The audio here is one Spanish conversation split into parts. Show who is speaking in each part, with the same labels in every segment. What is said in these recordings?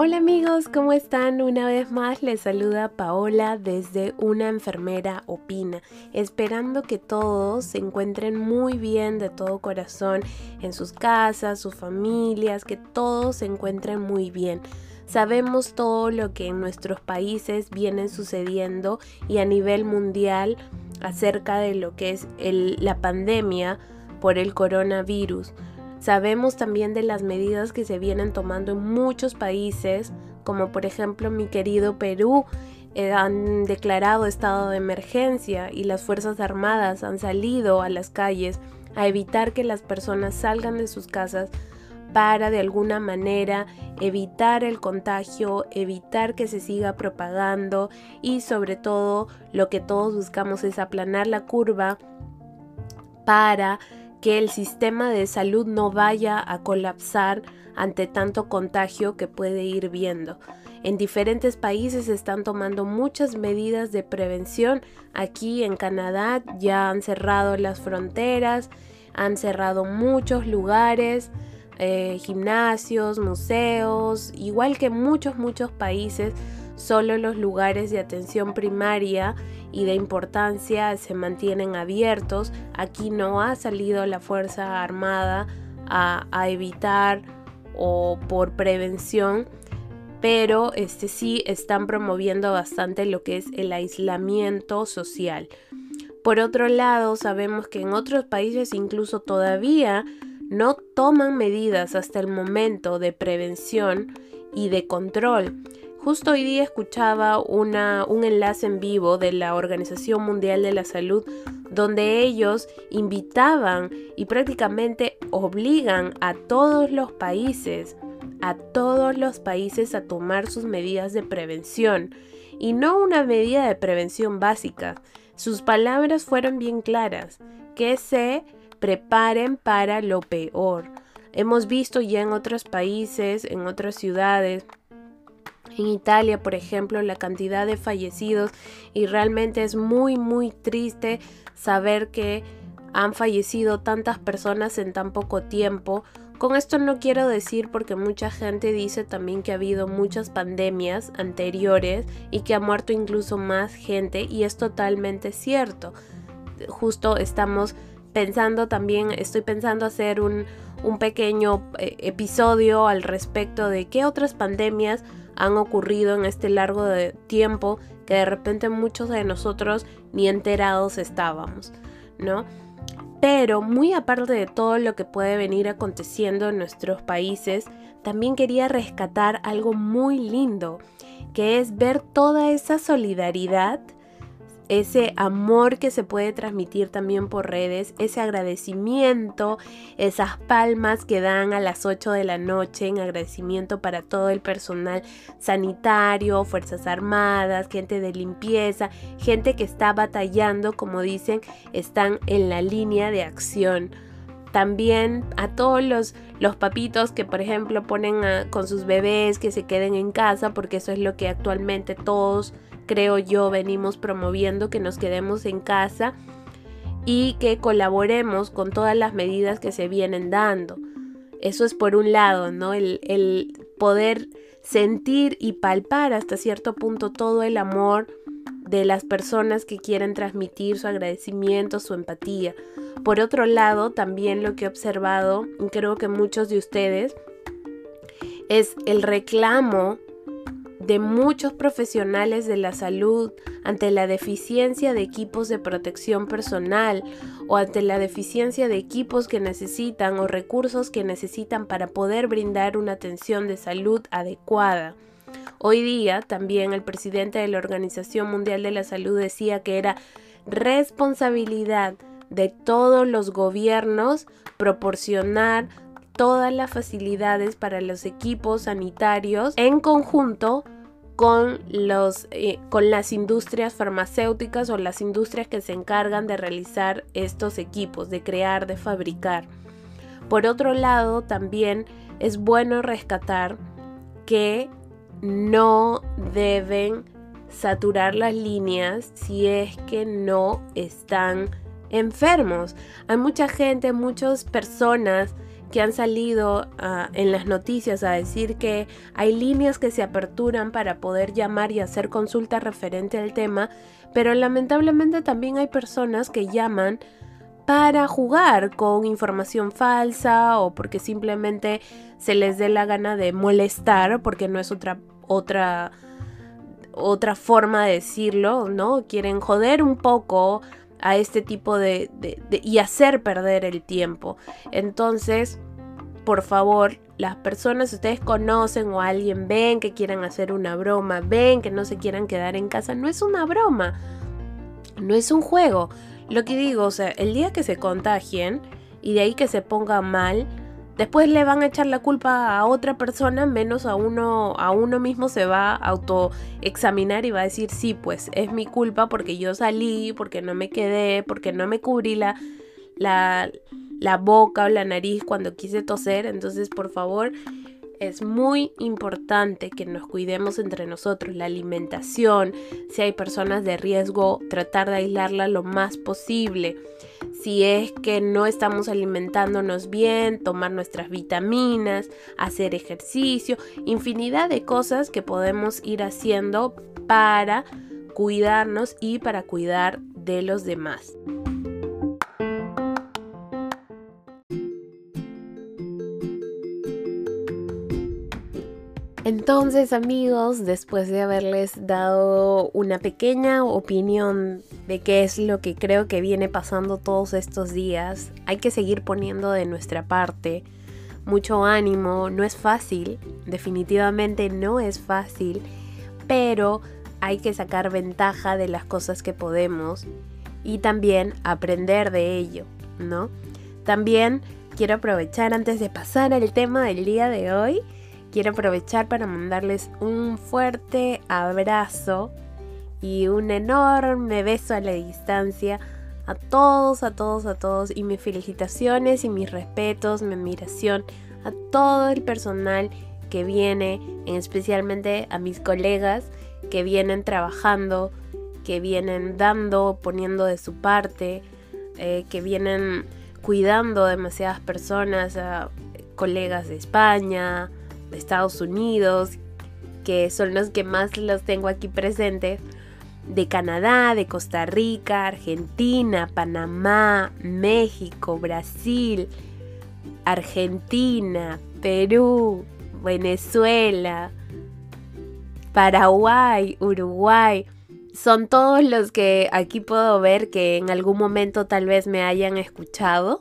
Speaker 1: Hola amigos, ¿cómo están? Una vez más les saluda Paola desde Una enfermera opina, esperando que todos se encuentren muy bien de todo corazón en sus casas, sus familias, que todos se encuentren muy bien. Sabemos todo lo que en nuestros países viene sucediendo y a nivel mundial acerca de lo que es la pandemia por el coronavirus. Sabemos también de las medidas que se vienen tomando en muchos países, como por ejemplo mi querido Perú, eh, han declarado estado de emergencia y las Fuerzas Armadas han salido a las calles a evitar que las personas salgan de sus casas para de alguna manera evitar el contagio, evitar que se siga propagando y sobre todo lo que todos buscamos es aplanar la curva para que el sistema de salud no vaya a colapsar ante tanto contagio que puede ir viendo. En diferentes países se están tomando muchas medidas de prevención. Aquí en Canadá ya han cerrado las fronteras, han cerrado muchos lugares, eh, gimnasios, museos, igual que muchos, muchos países, solo los lugares de atención primaria y de importancia se mantienen abiertos. Aquí no ha salido la Fuerza Armada a, evitar o por prevención, pero este sí están promoviendo bastante lo que es el aislamiento social. Por otro lado, sabemos que en otros países incluso todavía no toman medidas hasta el momento de prevención y de control. Justo hoy día escuchaba un enlace en vivo de la Organización Mundial de la Salud donde ellos invitaban y prácticamente obligan a todos los países, a todos los países a tomar sus medidas de prevención y no una medida de prevención básica. Sus palabras fueron bien claras, que se preparen para lo peor. Hemos visto ya en otros países, en otras ciudades, en Italia, por ejemplo, la cantidad de fallecidos y realmente es muy, muy triste saber que han fallecido tantas personas en tan poco tiempo. Con esto no quiero decir porque mucha gente dice también que ha habido muchas pandemias anteriores y que ha muerto incluso más gente y es totalmente cierto. Justo estamos pensando también, estoy pensando hacer un, un pequeño eh, episodio al respecto de qué otras pandemias han ocurrido en este largo de tiempo que de repente muchos de nosotros ni enterados estábamos, ¿no? Pero muy aparte de todo lo que puede venir aconteciendo en nuestros países, también quería rescatar algo muy lindo, que es ver toda esa solidaridad ese amor que se puede transmitir también por redes, ese agradecimiento, esas palmas que dan a las 8 de la noche en agradecimiento para todo el personal sanitario, Fuerzas Armadas, gente de limpieza, gente que está batallando, como dicen, están en la línea de acción. También a todos los, los, papitos que por ejemplo ponen con sus bebés que se queden en casa porque eso es lo que actualmente todos creo yo, venimos promoviendo que nos quedemos en casa y que colaboremos con todas las medidas que se vienen dando. Eso es por un lado, ¿no? El, el poder sentir y palpar hasta cierto punto todo el amor de las personas que quieren transmitir su agradecimiento, su empatía. Por otro lado, también lo que he observado, creo que muchos de ustedes, es el reclamo de muchos profesionales de la salud ante la deficiencia de equipos de protección personal o ante la deficiencia de equipos que necesitan o recursos que necesitan para poder brindar una atención de salud adecuada. Hoy día también el presidente de la Organización Mundial de la Salud decía que era responsabilidad de todos los gobiernos proporcionar todas las facilidades para los equipos sanitarios en conjunto con, los, eh, con las industrias farmacéuticas o las industrias que se encargan de realizar estos equipos, de crear, de fabricar. Por otro lado, también es bueno rescatar que no deben saturar las líneas si es que no están enfermos. Hay mucha gente, muchas personas que han salido ah, en las noticias a decir que hay líneas que se aperturan para poder llamar y hacer consultas referente al tema, pero lamentablemente también hay personas que llaman para jugar con información falsa o porque simplemente se les dé la gana de molestar, porque no es otra otra otra forma de decirlo, ¿no? Quieren joder un poco a este tipo de, y hacer perder el tiempo. Entonces, por favor, las personas ustedes conocen o alguien ven que quieran hacer una broma, ven que no se quieran quedar en casa, no es una broma, no es un juego. Lo que digo, o sea, el día que se contagien y de ahí que se ponga mal, Después le van a echar la culpa a otra persona, menos a uno, a uno mismo se va a autoexaminar y va a decir, sí, pues es mi culpa porque yo salí, porque no me quedé, porque no me cubrí la, la, la boca o la nariz cuando quise toser. Entonces, por favor, es muy importante que nos cuidemos entre nosotros, la alimentación, si hay personas de riesgo, tratar de aislarla lo más posible. Si es que no estamos alimentándonos bien, tomar nuestras vitaminas, hacer ejercicio, infinidad de cosas que podemos ir haciendo para cuidarnos y para cuidar de los demás. Entonces amigos, después de haberles dado una pequeña opinión de qué es lo que creo que viene pasando todos estos días, hay que seguir poniendo de nuestra parte mucho ánimo, no es fácil, definitivamente no es fácil, pero hay que sacar ventaja de las cosas que podemos y también aprender de ello, ¿no? También quiero aprovechar antes de pasar al tema del día de hoy, quiero aprovechar para mandarles un fuerte abrazo y un enorme beso a la distancia a todos, a todos, a todos y mis felicitaciones y mis respetos, mi admiración a todo el personal que viene, especialmente a mis colegas que vienen trabajando, que vienen dando, poniendo de su parte, eh, que vienen cuidando demasiadas personas, a colegas de España, de Estados Unidos, que son los que más los tengo aquí presentes, de Canadá, de Costa Rica, Argentina, Panamá, México, Brasil, Argentina, Perú, Venezuela, Paraguay, Uruguay. Son todos los que aquí puedo ver que en algún momento tal vez me hayan escuchado.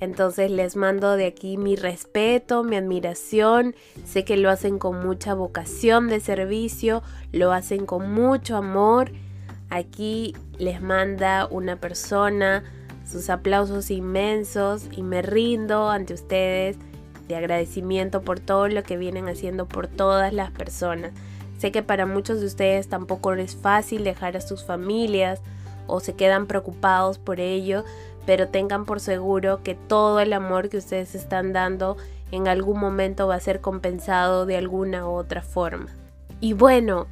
Speaker 1: Entonces les mando de aquí mi respeto, mi admiración. Sé que lo hacen con mucha vocación de servicio, lo hacen con mucho amor. Aquí les manda una persona sus aplausos inmensos y me rindo ante ustedes de agradecimiento por todo lo que vienen haciendo por todas las personas. Sé que para muchos de ustedes tampoco es fácil dejar a sus familias o se quedan preocupados por ello, pero tengan por seguro que todo el amor que ustedes están dando en algún momento va a ser compensado de alguna u otra forma. Y bueno,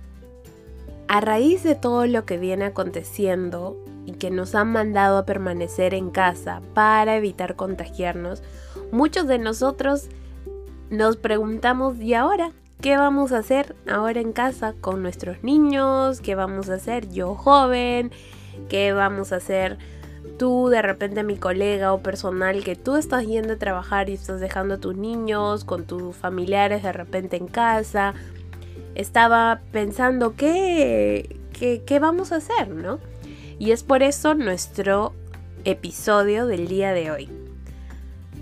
Speaker 1: a raíz de todo lo que viene aconteciendo y que nos han mandado a permanecer en casa para evitar contagiarnos, muchos de nosotros nos preguntamos, ¿y ahora? ¿Qué vamos a hacer ahora en casa con nuestros niños? ¿Qué vamos a hacer yo joven? ¿Qué vamos a hacer tú, de repente mi colega o personal, que tú estás yendo a trabajar y estás dejando a tus niños con tus familiares de repente en casa, estaba pensando qué, qué, qué vamos a hacer, ¿no? Y es por eso nuestro episodio del día de hoy.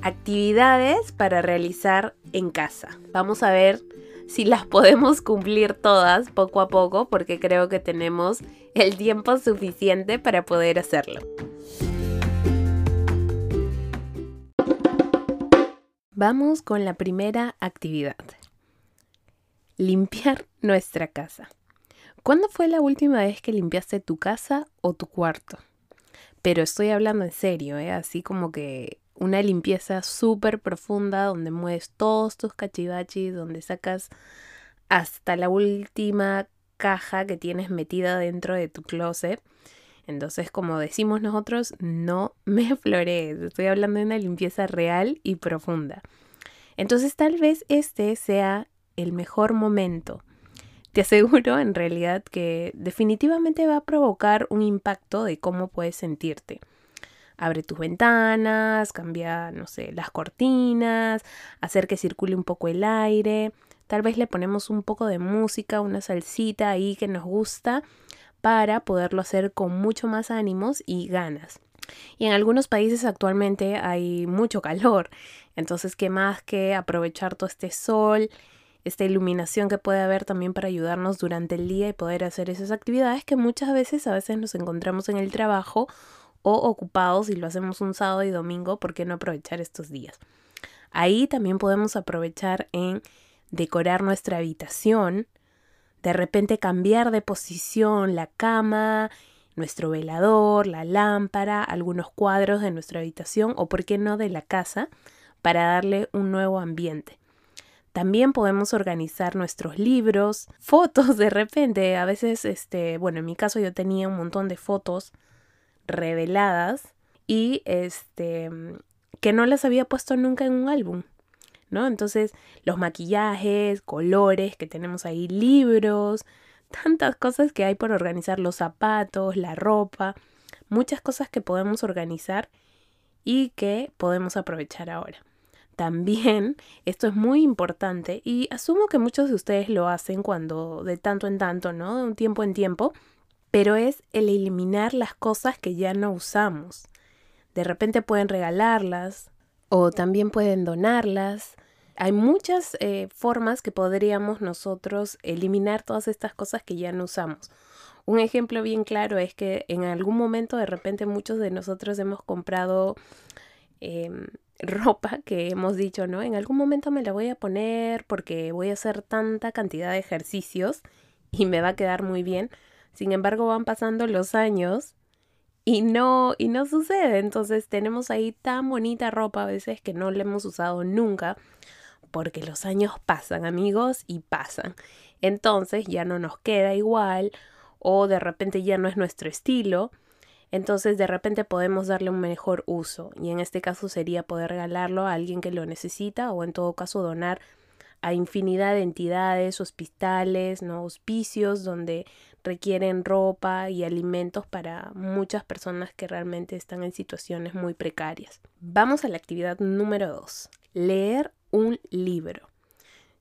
Speaker 1: Actividades para realizar en casa. Vamos a ver si las podemos cumplir todas poco a poco porque creo que tenemos el tiempo suficiente para poder hacerlo. Vamos con la primera actividad. Limpiar nuestra casa. ¿Cuándo fue la última vez que limpiaste tu casa o tu cuarto? Pero estoy hablando en serio, ¿eh? así como que una limpieza súper profunda donde mueves todos tus cachivachis, donde sacas hasta la última caja que tienes metida dentro de tu closet. Entonces, como decimos nosotros, no me florees. Estoy hablando de una limpieza real y profunda. Entonces, tal vez este sea el mejor momento. Te aseguro en realidad que definitivamente va a provocar un impacto de cómo puedes sentirte. Abre tus ventanas, cambia, no sé, las cortinas, hacer que circule un poco el aire. Tal vez le ponemos un poco de música, una salsita ahí que nos gusta para poderlo hacer con mucho más ánimos y ganas. Y en algunos países actualmente hay mucho calor, entonces qué más que aprovechar todo este sol, esta iluminación que puede haber también para ayudarnos durante el día y poder hacer esas actividades que muchas veces a veces nos encontramos en el trabajo o ocupados y lo hacemos un sábado y domingo, ¿por qué no aprovechar estos días? Ahí también podemos aprovechar en decorar nuestra habitación, de repente cambiar de posición la cama, nuestro velador, la lámpara, algunos cuadros de nuestra habitación o por qué no de la casa para darle un nuevo ambiente. También podemos organizar nuestros libros, fotos de repente, a veces este, bueno, en mi caso yo tenía un montón de fotos reveladas y este que no las había puesto nunca en un álbum, ¿no? Entonces, los maquillajes, colores que tenemos ahí, libros, tantas cosas que hay por organizar, los zapatos, la ropa, muchas cosas que podemos organizar y que podemos aprovechar ahora. También esto es muy importante y asumo que muchos de ustedes lo hacen cuando de tanto en tanto, ¿no? De un tiempo en tiempo, pero es el eliminar las cosas que ya no usamos. De repente pueden regalarlas o también pueden donarlas. Hay muchas eh, formas que podríamos nosotros eliminar todas estas cosas que ya no usamos. Un ejemplo bien claro es que en algún momento de repente muchos de nosotros hemos comprado em, ropa que hemos dicho, ¿no? En algún momento me la voy a poner porque voy a hacer tanta cantidad de ejercicios y me va a quedar muy bien sin embargo, van pasando los años y no, y no sucede. Entonces tenemos ahí tan bonita ropa a veces que no la hemos usado nunca porque los años pasan, amigos, y pasan. Entonces ya no nos queda igual o de repente ya no es nuestro estilo. Entonces de repente podemos darle un mejor uso y en este caso sería poder regalarlo a alguien que lo necesita o en todo caso donar a infinidad de entidades, hospitales, ¿no? hospicios donde requieren ropa y alimentos para muchas personas que realmente están en situaciones muy precarias. Vamos a la actividad número 2, leer un libro.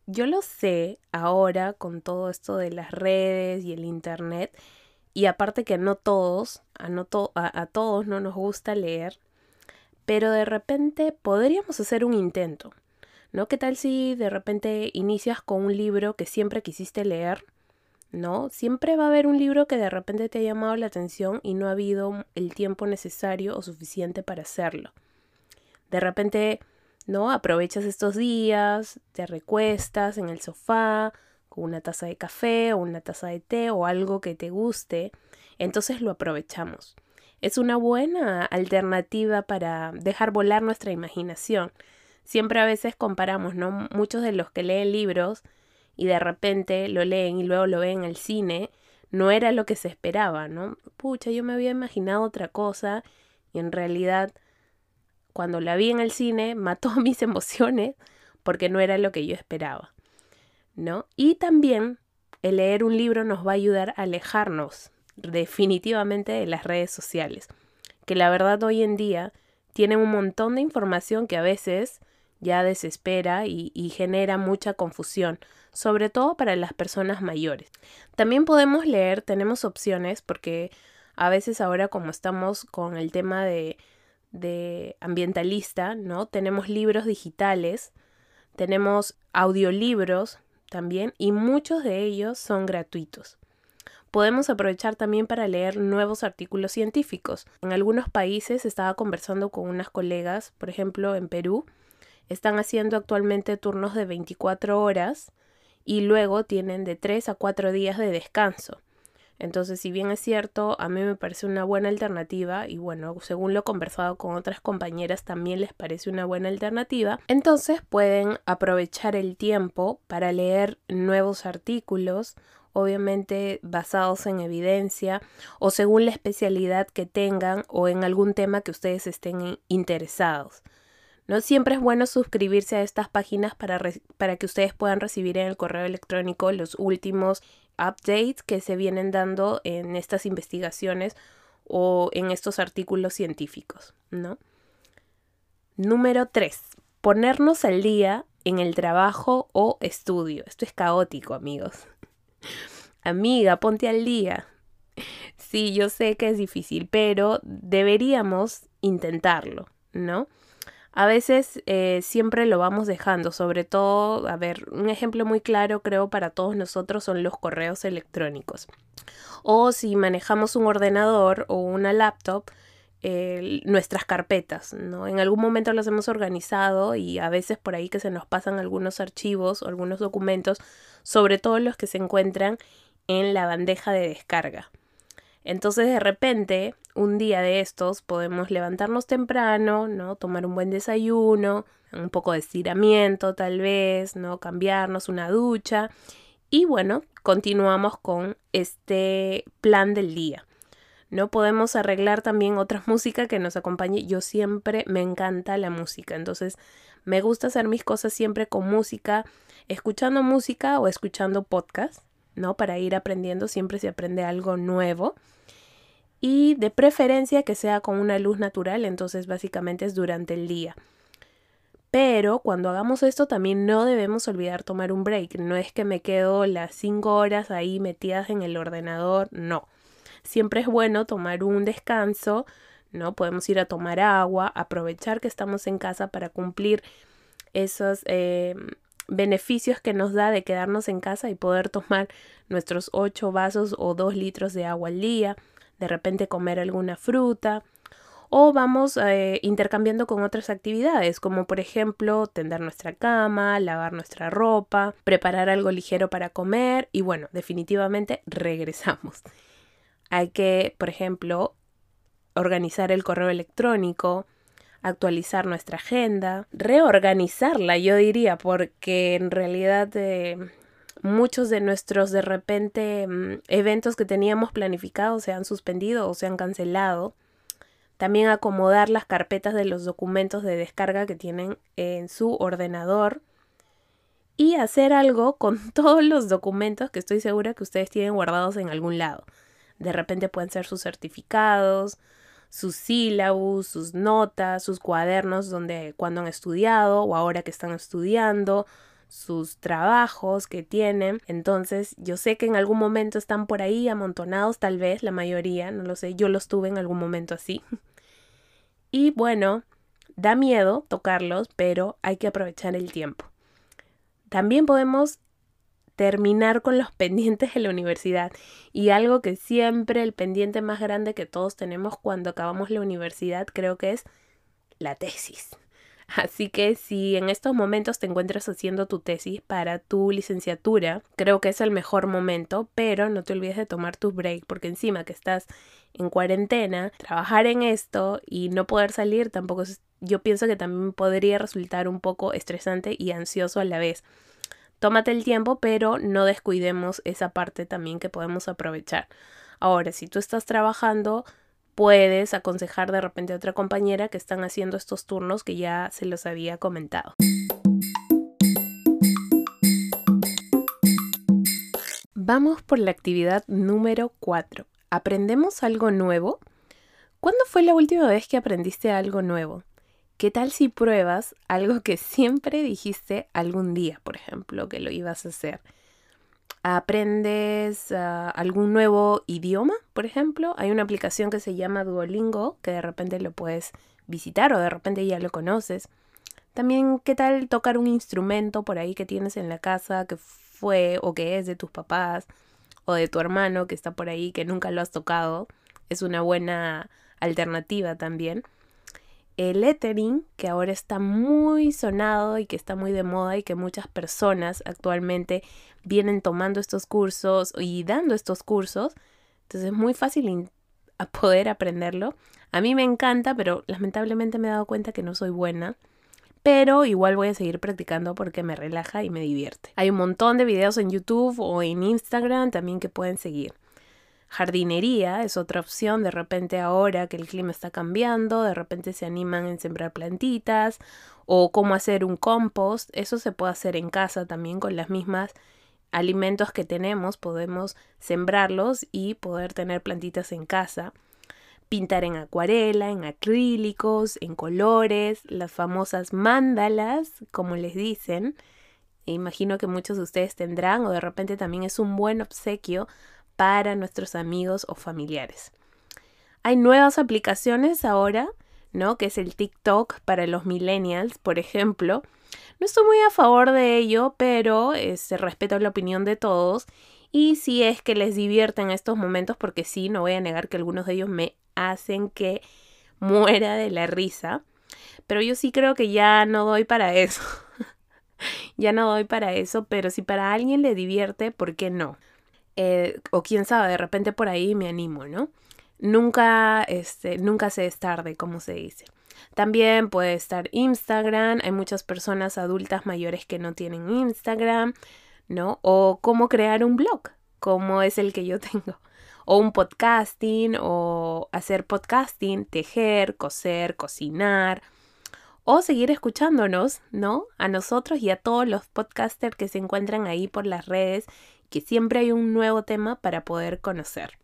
Speaker 1: Yo lo sé ahora con todo esto de las redes y el internet y aparte que no todos, a, a todos no nos gusta leer, pero de repente podríamos hacer un intento. ¿no? ¿Qué tal si de repente inicias con un libro que siempre quisiste leer? ¿No? Siempre va a haber un libro que de repente te ha llamado la atención y no ha habido el tiempo necesario o suficiente para hacerlo. De repente, ¿no? Aprovechas estos días, te recuestas en el sofá con una taza de café o una taza de té o algo que te guste, entonces lo aprovechamos. Es una buena alternativa para dejar volar nuestra imaginación siempre a veces comparamos, ¿no? Muchos de los que leen libros y de repente lo leen y luego lo ven en el cine, no era lo que se esperaba, ¿no? Pucha, yo me había imaginado otra cosa y en realidad cuando la vi en el cine mató mis emociones porque no era lo que yo esperaba, ¿no? Y también el leer un libro nos va a ayudar a alejarnos definitivamente de las redes sociales, que la verdad hoy en día tienen un montón de información que a veces ya desespera y, genera mucha confusión, sobre todo para las personas mayores. También podemos leer, tenemos opciones, porque a veces ahora como estamos con el tema de, de ambientalista, ¿no? Tenemos libros digitales, tenemos audiolibros también y muchos de ellos son gratuitos. Podemos aprovechar también para leer nuevos artículos científicos. En algunos países estaba conversando con unas colegas, por ejemplo en Perú, están haciendo actualmente turnos de 24 horas y luego tienen de 3 a 4 días de descanso. Entonces, si bien es cierto, a mí me parece una buena alternativa y bueno, según lo he conversado con otras compañeras también les parece una buena alternativa, entonces pueden aprovechar el tiempo para leer nuevos artículos obviamente basados en evidencia o según la especialidad que tengan o en algún tema que ustedes estén interesados. ¿No? Siempre es bueno suscribirse a estas páginas para, para que ustedes puedan recibir en el correo electrónico los últimos updates que se vienen dando en estas investigaciones o en estos artículos científicos, ¿no? Número 3. Ponernos al día en el trabajo o estudio. Esto es caótico, amigos. Amiga, ponte al día. Sí, yo sé que es difícil, pero deberíamos intentarlo, ¿no? A veces eh, siempre lo vamos dejando, sobre todo, a ver, un ejemplo muy claro creo para todos nosotros son los correos electrónicos. O si manejamos un ordenador o una laptop, nuestras carpetas, ¿no? En algún momento las hemos organizado y a veces por ahí que se nos pasan algunos archivos o algunos documentos, sobre todo los que se encuentran en la bandeja de descarga. Entonces de repente, un día de estos podemos levantarnos temprano, ¿no? Tomar un buen desayuno, un poco de estiramiento tal vez, ¿no? Cambiarnos una ducha y bueno, continuamos con este plan del día. No podemos arreglar también otra música que nos acompañe. Yo siempre me encanta la música, entonces me gusta hacer mis cosas siempre con música, escuchando música o escuchando podcast, ¿no? Para ir aprendiendo, siempre se aprende algo nuevo. Y de preferencia que sea con una luz natural, entonces básicamente es durante el día. Pero cuando hagamos esto también no debemos olvidar tomar un break. No es que me quedo las 5 horas ahí metidas en el ordenador, no. Siempre es bueno tomar un descanso, ¿no? Podemos ir a tomar agua, aprovechar que estamos en casa para cumplir esos eh, beneficios que nos da de quedarnos en casa y poder tomar nuestros 8 vasos o 2 litros de agua al día, de repente comer alguna fruta, o vamos eh, intercambiando con otras actividades, como por ejemplo tender nuestra cama, lavar nuestra ropa, preparar algo ligero para comer y bueno, definitivamente regresamos. Hay que, por ejemplo, organizar el correo electrónico, actualizar nuestra agenda, reorganizarla, yo diría, porque en realidad eh, muchos de nuestros de repente mm, eventos que teníamos planificados se han suspendido o se han cancelado también acomodar las carpetas de los documentos de descarga que tienen en su ordenador. Y hacer algo con todos los documentos que estoy segura que ustedes tienen guardados en algún lado. De repente pueden ser sus certificados, sus sílabus, sus notas, sus cuadernos donde cuando han estudiado o ahora que están estudiando, sus trabajos que tienen. Entonces, yo sé que en algún momento están por ahí amontonados, tal vez la mayoría, no lo sé, yo los tuve en algún momento así. Y bueno, da miedo tocarlos, pero hay que aprovechar el tiempo. También podemos terminar con los pendientes de la universidad y algo que siempre el pendiente más grande que todos tenemos cuando acabamos la universidad creo que es la tesis. Así que si en estos momentos te encuentras haciendo tu tesis para tu licenciatura, creo que es el mejor momento, pero no te olvides de tomar tu break porque encima que estás en cuarentena, trabajar en esto y no poder salir tampoco yo pienso que también podría resultar un poco estresante y ansioso a la vez. Tómate el tiempo, pero no descuidemos esa parte también que podemos aprovechar. Ahora, si tú estás trabajando, puedes aconsejar de repente a otra compañera que están haciendo estos turnos que ya se los había comentado. Vamos por la actividad número 4. ¿Aprendemos algo nuevo? ¿Cuándo fue la última vez que aprendiste algo nuevo? ¿Qué tal si pruebas algo que siempre dijiste algún día, por ejemplo, que lo ibas a hacer? ¿Aprendes ah, algún nuevo idioma, por ejemplo? Hay una aplicación que se llama Duolingo, que de repente lo puedes visitar o de repente ya lo conoces. También, ¿qué tal tocar un instrumento por ahí que tienes en la casa que fue o que es de tus papás? o de tu hermano que está por ahí que nunca lo has tocado, es una buena alternativa también. El lettering, que ahora está muy sonado y que está muy de moda y que muchas personas actualmente vienen tomando estos cursos y dando estos cursos, entonces es muy fácil poder aprenderlo. A mí me encanta, pero lamentablemente me he dado cuenta que no soy buena. pero igual voy a seguir practicando porque me relaja y me divierte. Hay un montón de videos en YouTube o en Instagram también que pueden seguir. Jardinería es otra opción, de repente ahora que el clima está cambiando, de repente se animan en sembrar plantitas o cómo hacer un compost, eso se puede hacer en casa también con las mismas alimentos que tenemos, podemos sembrarlos y poder tener plantitas en casa. Pintar en acuarela, en acrílicos, en colores, las famosas mándalas, como les dicen. Imagino que muchos de ustedes tendrán o de repente también es un buen obsequio para nuestros amigos o familiares. Hay nuevas aplicaciones ahora, ¿no? Que es el TikTok para los millennials, por ejemplo. No estoy muy a favor de ello, pero se este, respeto la opinión de todos. Y si es que les divierten estos momentos, porque sí, no voy a negar que algunos de ellos me hacen que muera de la risa. Pero yo sí creo que ya no doy para eso. ya no doy para eso, pero si para alguien le divierte, ¿por qué no? Eh, o quién sabe, de repente por ahí me animo, ¿no? Nunca, este, nunca se es tarde, como se dice. También puede estar Instagram, hay muchas personas adultas mayores que no tienen Instagram, ¿no? O cómo crear un blog, como es el que yo tengo. O un podcasting, o hacer podcasting, tejer, coser, cocinar, o seguir escuchándonos, ¿no? A nosotros y a todos los podcasters que se encuentran ahí por las redes que siempre hay un nuevo tema para poder conocer.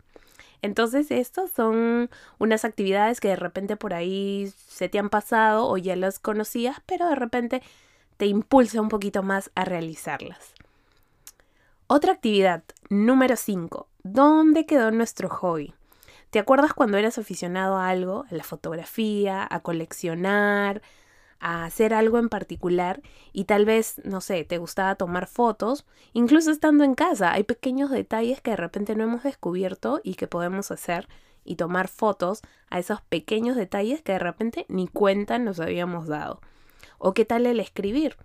Speaker 1: Entonces, estas son unas actividades que de repente por ahí se te han pasado o ya las conocías, pero de repente te impulsa un poquito más a realizarlas. Otra actividad, número 5. ¿Dónde quedó nuestro hobby? ¿Te acuerdas cuando eras aficionado a algo, a la fotografía, a coleccionar, a hacer algo en particular y tal vez, no sé, te gustaba tomar fotos, incluso estando en casa, hay pequeños detalles que de repente no hemos descubierto y que podemos hacer y tomar fotos a esos pequeños detalles que de repente ni cuenta nos habíamos dado. ¿O qué tal el escribir?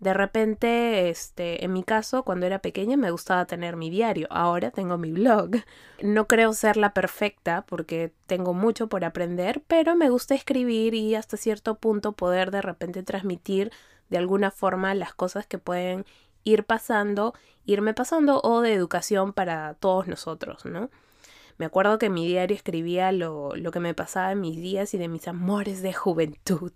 Speaker 1: De repente, este, en mi caso, cuando era pequeña me gustaba tener mi diario, ahora tengo mi blog. No creo ser la perfecta porque tengo mucho por aprender, pero me gusta escribir y hasta cierto punto poder de repente transmitir de alguna forma las cosas que pueden ir pasando, irme pasando o de educación para todos nosotros, ¿no? Me acuerdo que en mi diario escribía lo, lo que me pasaba en mis días y de mis amores de juventud.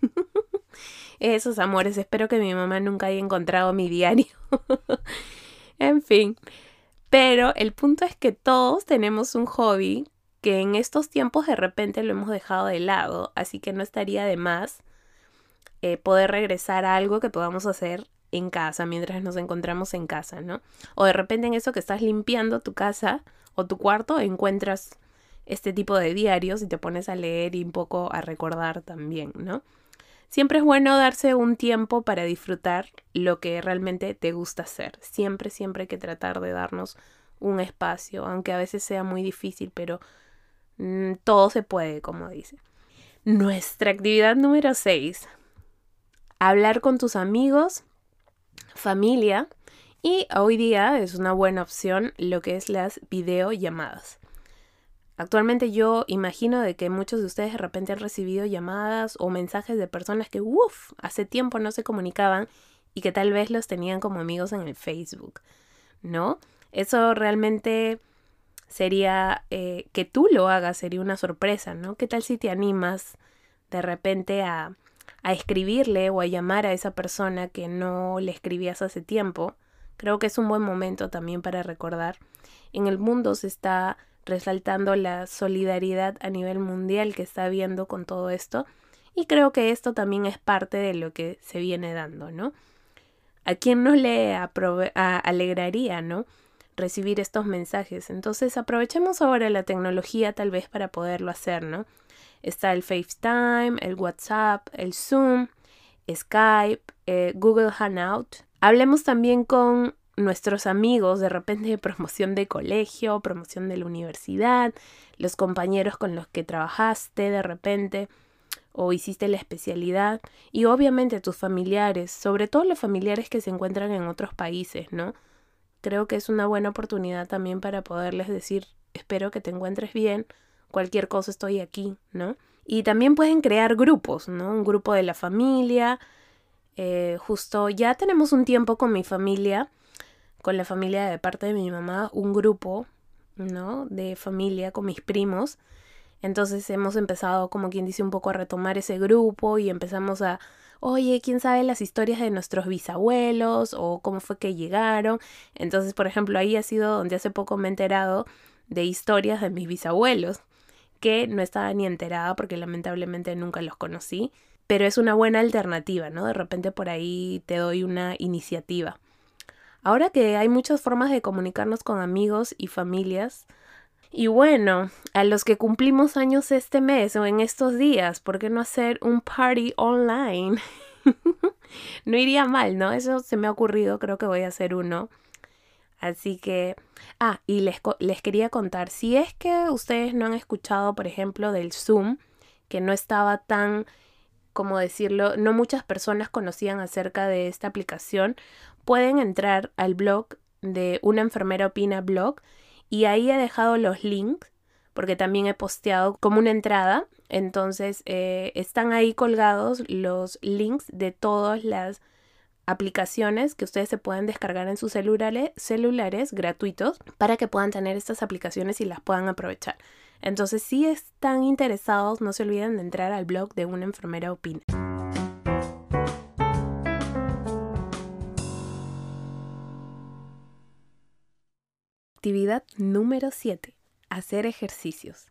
Speaker 1: Esos amores, espero que mi mamá nunca haya encontrado mi diario. en fin. Pero el punto es que todos tenemos un hobby que en estos tiempos de repente lo hemos dejado de lado, así que no estaría de más eh, poder regresar a algo que podamos hacer en casa mientras nos encontramos en casa, ¿no? O de repente en eso que estás limpiando tu casa o tu cuarto encuentras este tipo de diarios y te pones a leer y un poco a recordar también, ¿no? Siempre es bueno darse un tiempo para disfrutar lo que realmente te gusta hacer. Siempre, siempre hay que tratar de darnos un espacio, aunque a veces sea muy difícil, pero mm, todo se puede, como dice. Nuestra actividad número 6. Hablar con tus amigos, familia y hoy día es una buena opción lo que es las videollamadas. Actualmente yo imagino de que muchos de ustedes de repente han recibido llamadas o mensajes de personas que, uff, hace tiempo no se comunicaban y que tal vez los tenían como amigos en el Facebook, ¿no? Eso realmente sería eh, que tú lo hagas, sería una sorpresa, ¿no? ¿Qué tal si te animas de repente a, a escribirle o a llamar a esa persona que no le escribías hace tiempo? Creo que es un buen momento también para recordar. En el mundo se está resaltando la solidaridad a nivel mundial que está habiendo con todo esto. Y creo que esto también es parte de lo que se viene dando, ¿no? ¿A quién no le alegraría, ¿no? Recibir estos mensajes. Entonces aprovechemos ahora la tecnología tal vez para poderlo hacer, ¿no? Está el FaceTime, el WhatsApp, el Zoom, Skype, eh, Google Hangout. Hablemos también con nuestros amigos de repente de promoción de colegio, promoción de la universidad, los compañeros con los que trabajaste de repente o hiciste la especialidad y obviamente tus familiares, sobre todo los familiares que se encuentran en otros países, ¿no? Creo que es una buena oportunidad también para poderles decir, espero que te encuentres bien, cualquier cosa estoy aquí, ¿no? Y también pueden crear grupos, ¿no? Un grupo de la familia. Eh, justo ya tenemos un tiempo con mi familia, con la familia de parte de mi mamá, un grupo, ¿no? De familia con mis primos. Entonces hemos empezado, como quien dice, un poco a retomar ese grupo y empezamos a, oye, ¿quién sabe las historias de nuestros bisabuelos o cómo fue que llegaron? Entonces, por ejemplo, ahí ha sido donde hace poco me he enterado de historias de mis bisabuelos, que no estaba ni enterada porque lamentablemente nunca los conocí, pero es una buena alternativa, ¿no? De repente por ahí te doy una iniciativa. Ahora que hay muchas formas de comunicarnos con amigos y familias, y bueno, a los que cumplimos años este mes o en estos días, ¿por qué no hacer un party online? no iría mal, ¿no? Eso se me ha ocurrido, creo que voy a hacer uno. Así que, ah, y les, les quería contar, si es que ustedes no han escuchado, por ejemplo, del Zoom, que no estaba tan, como decirlo, no muchas personas conocían acerca de esta aplicación, pueden entrar al blog de una enfermera opina blog y ahí he dejado los links porque también he posteado como una entrada. Entonces eh, están ahí colgados los links de todas las aplicaciones que ustedes se pueden descargar en sus celulares, celulares gratuitos para que puedan tener estas aplicaciones y las puedan aprovechar. Entonces si están interesados no se olviden de entrar al blog de una enfermera opina. Actividad número 7. Hacer ejercicios.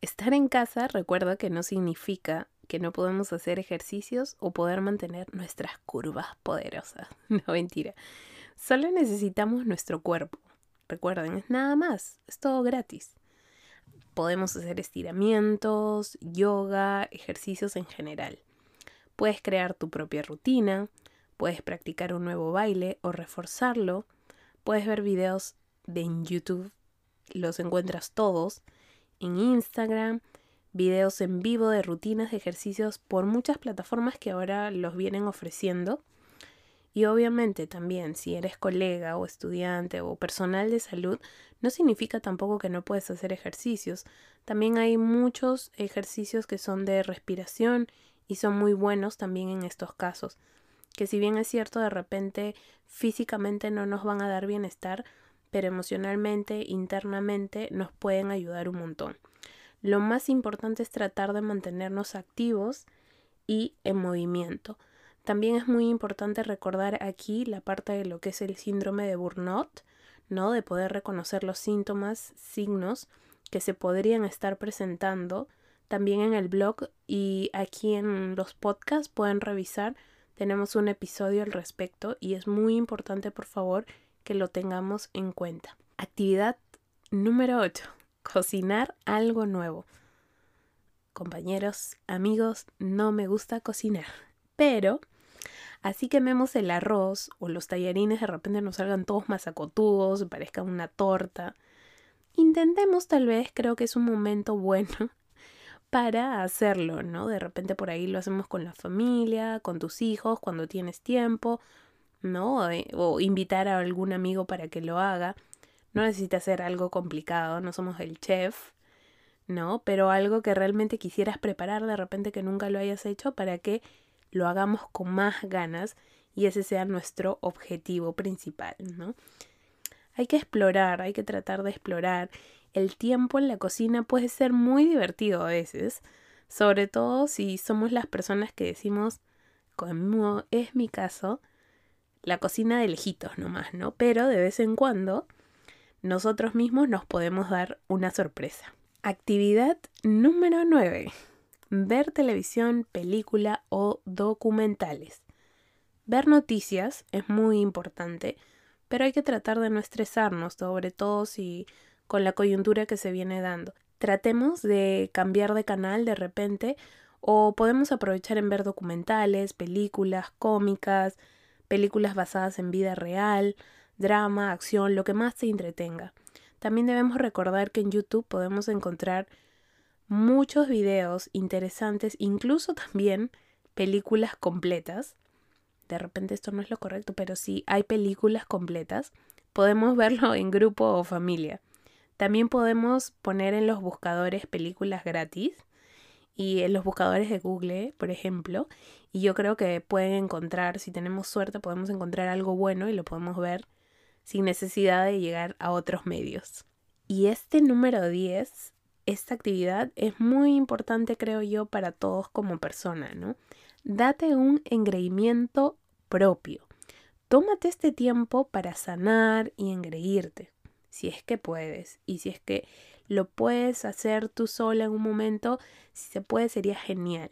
Speaker 1: Estar en casa recuerda que no significa que no podemos hacer ejercicios o poder mantener nuestras curvas poderosas. No mentira. Solo necesitamos nuestro cuerpo. Recuerden, es nada más. Es todo gratis. Podemos hacer estiramientos, yoga, ejercicios en general. Puedes crear tu propia rutina, puedes practicar un nuevo baile o reforzarlo, puedes ver videos de en YouTube los encuentras todos, en Instagram, videos en vivo de rutinas de ejercicios por muchas plataformas que ahora los vienen ofreciendo. Y obviamente también si eres colega o estudiante o personal de salud, no significa tampoco que no puedes hacer ejercicios. También hay muchos ejercicios que son de respiración y son muy buenos también en estos casos. Que si bien es cierto de repente físicamente no nos van a dar bienestar, pero emocionalmente, internamente, nos pueden ayudar un montón. Lo más importante es tratar de mantenernos activos y en movimiento. También es muy importante recordar aquí la parte de lo que es el síndrome de burnout, ¿no? De poder reconocer los síntomas, signos que se podrían estar presentando también en el blog y aquí en los podcasts pueden revisar. Tenemos un episodio al respecto y es muy importante, por favor, que lo tengamos en cuenta. Actividad número 8. Cocinar algo nuevo. Compañeros, amigos, no me gusta cocinar, pero así quememos el arroz o los tallarines de repente nos salgan todos masacotudos, parezca una torta. Intentemos tal vez, creo que es un momento bueno para hacerlo, ¿no? De repente por ahí lo hacemos con la familia, con tus hijos, cuando tienes tiempo, ¿no? Eh, o invitar a algún amigo para que lo haga. No necesita ser algo complicado, no somos el chef, ¿no? Pero algo que realmente quisieras preparar de repente que nunca lo hayas hecho para que lo hagamos con más ganas y ese sea nuestro objetivo principal, ¿no? Hay que explorar, hay que tratar de explorar. El tiempo en la cocina puede ser muy divertido a veces, sobre todo si somos las personas que decimos, como es mi caso, la cocina de lejitos nomás, ¿no? Pero de vez en cuando nosotros mismos nos podemos dar una sorpresa. Actividad número 9. Ver televisión, película o documentales. Ver noticias es muy importante, pero hay que tratar de no estresarnos, sobre todo si con la coyuntura que se viene dando. Tratemos de cambiar de canal de repente o podemos aprovechar en ver documentales, películas, cómicas, películas basadas en vida real, drama, acción, lo que más te entretenga. También debemos recordar que en YouTube podemos encontrar muchos videos interesantes, incluso también películas completas. De repente esto no es lo correcto, pero sí hay películas completas. Podemos verlo en grupo o familia. También podemos poner en los buscadores películas gratis y en los buscadores de Google, por ejemplo, y yo creo que pueden encontrar, si tenemos suerte, podemos encontrar algo bueno y lo podemos ver sin necesidad de llegar a otros medios. Y este número 10, esta actividad es muy importante, creo yo, para todos como persona, ¿no? Date un engreimiento propio. Tómate este tiempo para sanar y engreírte, si es que puedes. Y si es que lo puedes hacer tú sola en un momento, si se puede, sería genial.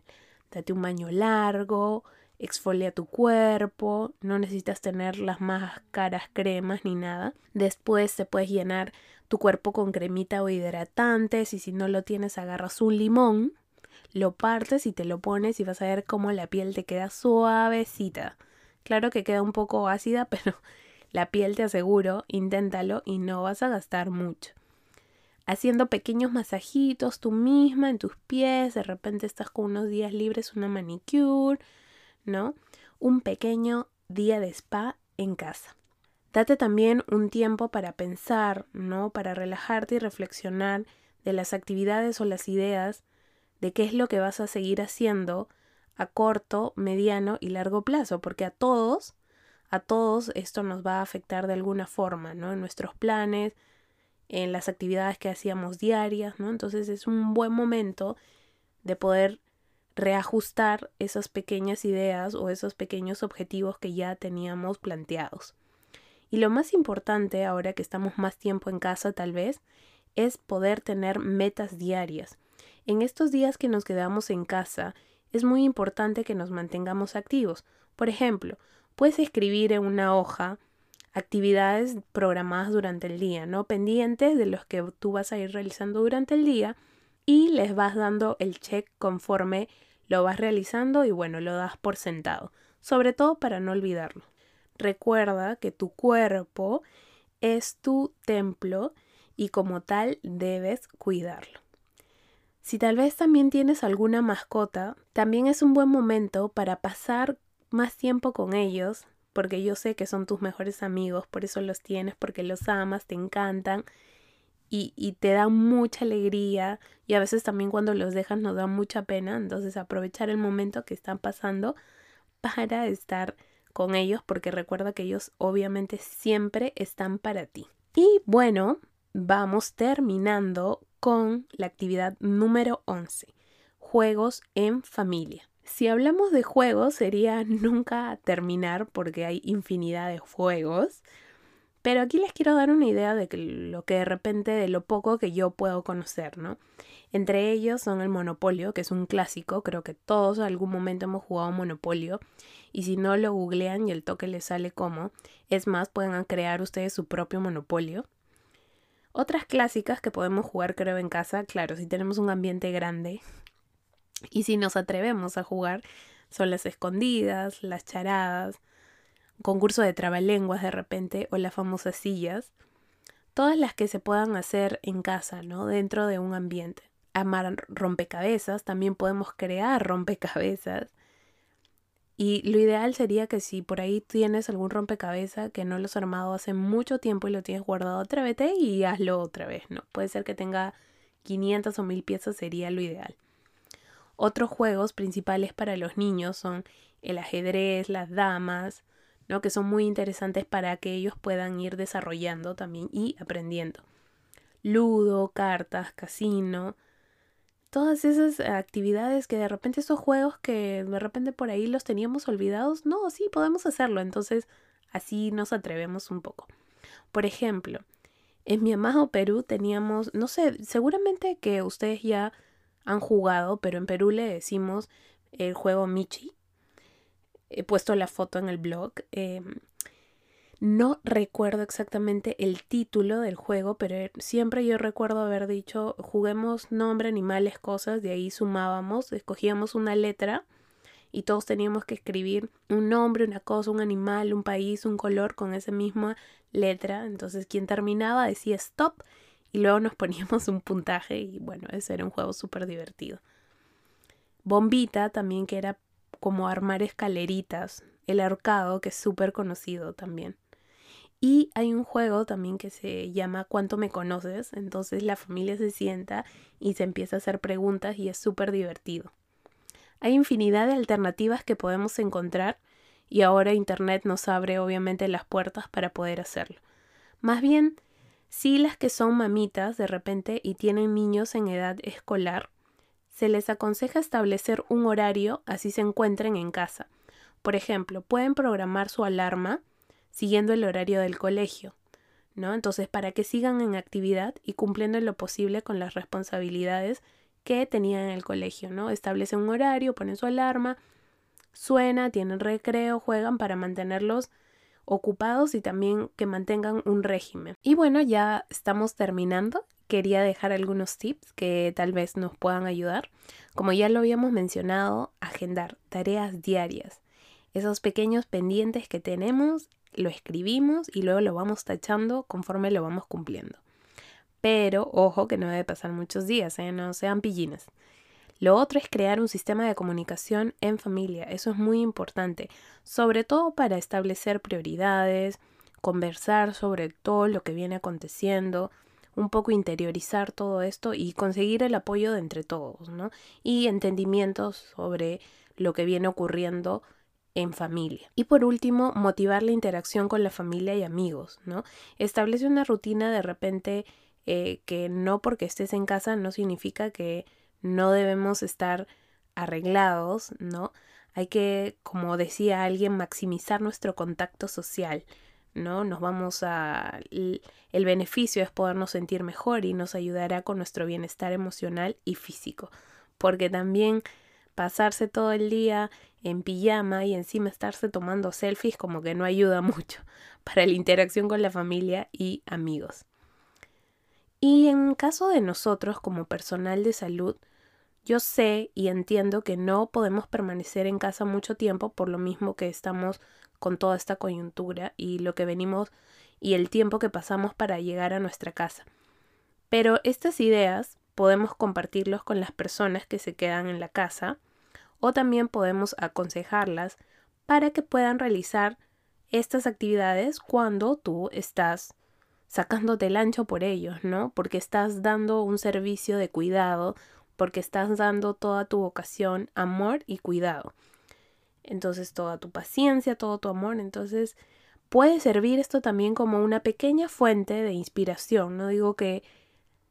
Speaker 1: Date un baño largo, exfolia tu cuerpo, no necesitas tener las más caras cremas ni nada. Después te puedes llenar tu cuerpo con cremita o hidratantes y si no lo tienes agarras un limón, lo partes y te lo pones y vas a ver cómo la piel te queda suavecita. Claro que queda un poco ácida, pero la piel te aseguro, inténtalo y no vas a gastar mucho haciendo pequeños masajitos tú misma en tus pies, de repente estás con unos días libres, una manicure, ¿no? Un pequeño día de spa en casa. Date también un tiempo para pensar, ¿no? Para relajarte y reflexionar de las actividades o las ideas de qué es lo que vas a seguir haciendo a corto, mediano y largo plazo, porque a todos, a todos esto nos va a afectar de alguna forma, ¿no? En nuestros planes, en las actividades que hacíamos diarias, ¿no? Entonces es un buen momento de poder reajustar esas pequeñas ideas o esos pequeños objetivos que ya teníamos planteados. Y lo más importante ahora que estamos más tiempo en casa tal vez es poder tener metas diarias. En estos días que nos quedamos en casa es muy importante que nos mantengamos activos. Por ejemplo, puedes escribir en una hoja actividades programadas durante el día, ¿no? Pendientes de los que tú vas a ir realizando durante el día y les vas dando el check conforme lo vas realizando y bueno, lo das por sentado, sobre todo para no olvidarlo. Recuerda que tu cuerpo es tu templo y como tal debes cuidarlo. Si tal vez también tienes alguna mascota, también es un buen momento para pasar más tiempo con ellos, porque yo sé que son tus mejores amigos, por eso los tienes, porque los amas, te encantan y, te dan mucha alegría y a veces también cuando los dejas nos da mucha pena, entonces aprovechar el momento que están pasando para estar con ellos, porque recuerda que ellos obviamente siempre están para ti. Y bueno, vamos terminando con la actividad número 11, juegos en familia. Si hablamos de juegos, sería nunca terminar porque hay infinidad de juegos. Pero aquí les quiero dar una idea de lo que de repente, de lo poco que yo puedo conocer, ¿no? Entre ellos son el Monopolio, que es un clásico, creo que todos en algún momento hemos jugado Monopolio, y si no lo googlean y el toque les sale como, es más, pueden crear ustedes su propio Monopolio. Otras clásicas que podemos jugar creo en casa, claro, si tenemos un ambiente grande, y si nos atrevemos a jugar, son las escondidas, las charadas, concurso de trabalenguas de repente o las famosas sillas. Todas las que se puedan hacer en casa, ¿no? Dentro de un ambiente. Amar rompecabezas, también podemos crear rompecabezas. Y lo ideal sería que si por ahí tienes algún rompecabezas que no lo has armado hace mucho tiempo y lo tienes guardado, atrévete y hazlo otra vez, ¿no? Puede ser que tenga 500 o 1000 piezas, sería lo ideal. Otros juegos principales para los niños son el ajedrez, las damas, ¿no? que son muy interesantes para que ellos puedan ir desarrollando también y aprendiendo. Ludo, cartas, casino, todas esas actividades que de repente esos juegos que de repente por ahí los teníamos olvidados, no, sí, podemos hacerlo, entonces así nos atrevemos un poco. Por ejemplo, en mi amado Perú teníamos, no sé, seguramente que ustedes ya han jugado, pero en Perú le decimos el juego Michi. He puesto la foto en el blog. Em, no recuerdo exactamente el título del juego, pero er, siempre yo recuerdo haber dicho juguemos nombre, animales, cosas, de ahí sumábamos, escogíamos una letra y todos teníamos que escribir un nombre, una cosa, un animal, un país, un color con esa misma letra. Entonces quien terminaba decía stop y luego nos poníamos un puntaje y bueno, ese era un juego súper divertido. Bombita también que era como armar escaleritas, el arcado que es súper conocido también. Y hay un juego también que se llama ¿Cuánto me conoces? Entonces la familia se sienta y se empieza a hacer preguntas y es súper divertido. Hay infinidad de alternativas que podemos encontrar y ahora Internet nos abre obviamente las puertas para poder hacerlo. Más bien, si las que son mamitas de repente y tienen niños en edad escolar, se les aconseja establecer un horario así se encuentren en casa. Por ejemplo, pueden programar su alarma siguiendo el horario del colegio, ¿no? Entonces, para que sigan en actividad y cumpliendo lo posible con las responsabilidades que tenían en el colegio, ¿no? Establecen un horario, ponen su alarma, suena, tienen recreo, juegan para mantenerlos ocupados y también que mantengan un régimen. Y bueno, ya estamos terminando. Quería dejar algunos tips que tal vez nos puedan ayudar. Como ya lo habíamos mencionado, agendar tareas diarias. Esos pequeños pendientes que tenemos, lo escribimos y luego lo vamos tachando conforme lo vamos cumpliendo. Pero ojo que no debe pasar muchos días, ¿eh? no sean pillinas. Lo otro es crear un sistema de comunicación en familia. Eso es muy importante, sobre todo para establecer prioridades, conversar sobre todo lo que viene aconteciendo, un poco interiorizar todo esto y conseguir el apoyo de entre todos, ¿no? Y entendimientos sobre lo que viene ocurriendo en familia. Y por último, motivar la interacción con la familia y amigos, ¿no? Establece una rutina de repente eh, que no porque estés en casa no significa que no debemos estar arreglados, ¿no? Hay que, como decía alguien, maximizar nuestro contacto social, ¿no? Nos vamos a... El beneficio es podernos sentir mejor y nos ayudará con nuestro bienestar emocional y físico, porque también pasarse todo el día en pijama y encima estarse tomando selfies como que no ayuda mucho para la interacción con la familia y amigos. Y en caso de nosotros como personal de salud, yo sé y entiendo que no podemos permanecer en casa mucho tiempo por lo mismo que estamos con toda esta coyuntura y lo que venimos y el tiempo que pasamos para llegar a nuestra casa. Pero estas ideas podemos compartirlos con las personas que se quedan en la casa o también podemos aconsejarlas para que puedan realizar estas actividades cuando tú estás sacándote el ancho por ellos, ¿no? Porque estás dando un servicio de cuidado, porque estás dando toda tu vocación, amor y cuidado. Entonces toda tu paciencia, todo tu amor, entonces puede servir esto también como una pequeña fuente de inspiración. No digo que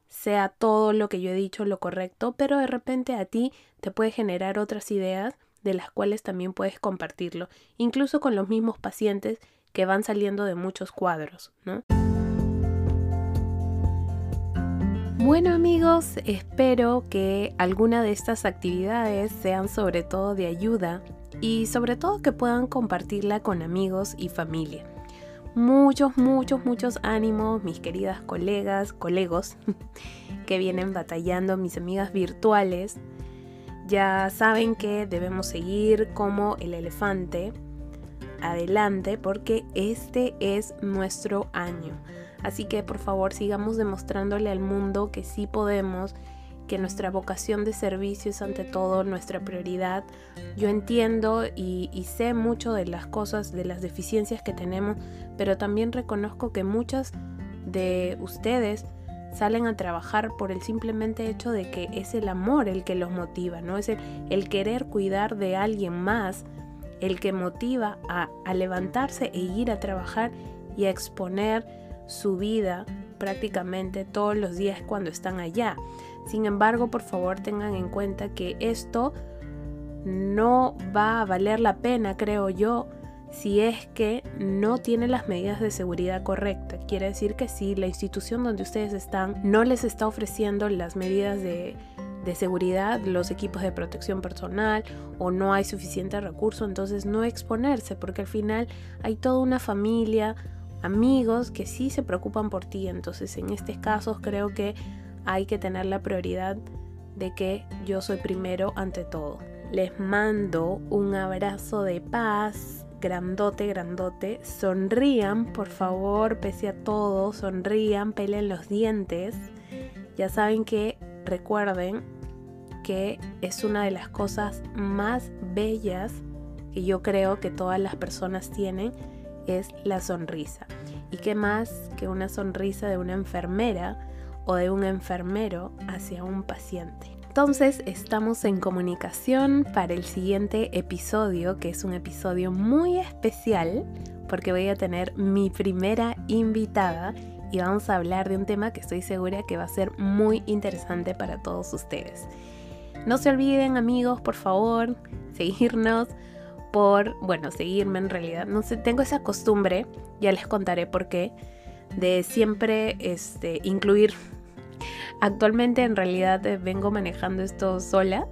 Speaker 1: sea todo lo que yo he dicho lo correcto, pero de repente a ti te puede generar otras ideas de las cuales también puedes compartirlo, incluso con los mismos pacientes que van saliendo de muchos cuadros, ¿no? Bueno amigos, espero que alguna de estas actividades sean sobre todo de ayuda y sobre todo que puedan compartirla con amigos y familia. Muchos, muchos, muchos ánimos, mis queridas colegas, colegos que vienen batallando, mis amigas virtuales. Ya saben que debemos seguir como el elefante adelante porque este es nuestro año. Así que por favor sigamos demostrándole al mundo que sí podemos, que nuestra vocación de servicio es ante todo nuestra prioridad. Yo entiendo y, sé mucho de las cosas, de las deficiencias que tenemos, pero también reconozco que muchas de ustedes salen a trabajar por el simplemente hecho de que es el amor el que los motiva, ¿no? Es el, querer cuidar de alguien más, el que motiva a, a levantarse e ir a trabajar y a exponer su vida prácticamente todos los días cuando están allá. Sin embargo, por favor tengan en cuenta que esto no va a valer la pena, creo yo, si es que no tiene las medidas de seguridad correctas. Quiere decir que si la institución donde ustedes están no les está ofreciendo las medidas de, de seguridad, los equipos de protección personal o no hay suficiente recurso, entonces no exponerse, porque al final hay toda una familia, amigos que sí se preocupan por ti. Entonces en estos casos creo que hay que tener la prioridad de que yo soy primero ante todo. Les mando un abrazo de paz, grandote, grandote. Sonrían, por favor, pese a todo, sonrían, peleen los dientes. Ya saben que recuerden que es una de las cosas más bellas que yo creo que todas las personas tienen es la sonrisa. ¿Y qué más que una sonrisa de una enfermera o de un enfermero hacia un paciente? Entonces estamos en comunicación para el siguiente episodio, que es un episodio muy especial porque voy a tener mi primera invitada y vamos a hablar de un tema que estoy segura que va a ser muy interesante para todos ustedes. No se olviden amigos, por favor, seguirnos por, bueno, seguirme en realidad. No sé, tengo esa costumbre, ya les contaré por qué, de siempre este, incluir. Actualmente en realidad eh, vengo manejando esto sola,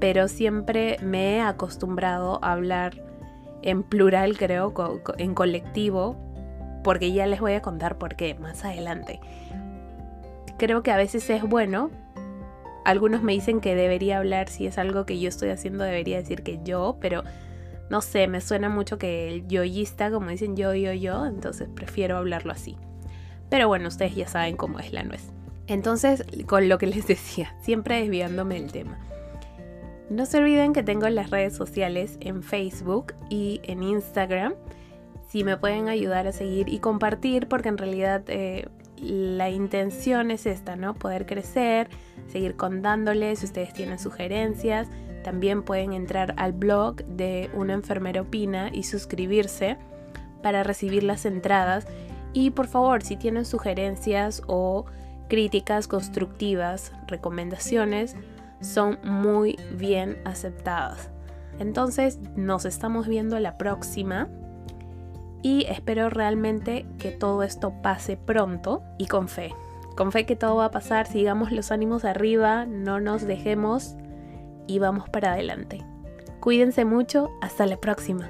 Speaker 1: pero siempre me he acostumbrado a hablar en plural, creo, en colectivo, porque ya les voy a contar por qué más adelante. Creo que a veces es bueno. Algunos me dicen que debería hablar si es algo que yo estoy haciendo, debería decir que yo, pero no sé, me suena mucho que el yoísta, como dicen yo, yo, yo, entonces prefiero hablarlo así. Pero bueno, ustedes ya saben cómo es la nuez. Entonces, con lo que les decía, siempre desviándome del tema. No se olviden que tengo las redes sociales en Facebook y en Instagram. Si me pueden ayudar a seguir y compartir, porque en realidad eh, la intención es esta, ¿no? Poder crecer, seguir contándoles si ustedes tienen sugerencias. También pueden entrar al blog de Una enfermera opina y suscribirse para recibir las entradas. Y por favor, si tienen sugerencias o críticas constructivas, recomendaciones, son muy bien aceptadas. Entonces nos estamos viendo la próxima y espero realmente que todo esto pase pronto y con fe. Con fe que todo va a pasar, sigamos los ánimos arriba, no nos dejemos y vamos para adelante. Cuídense mucho, hasta la próxima.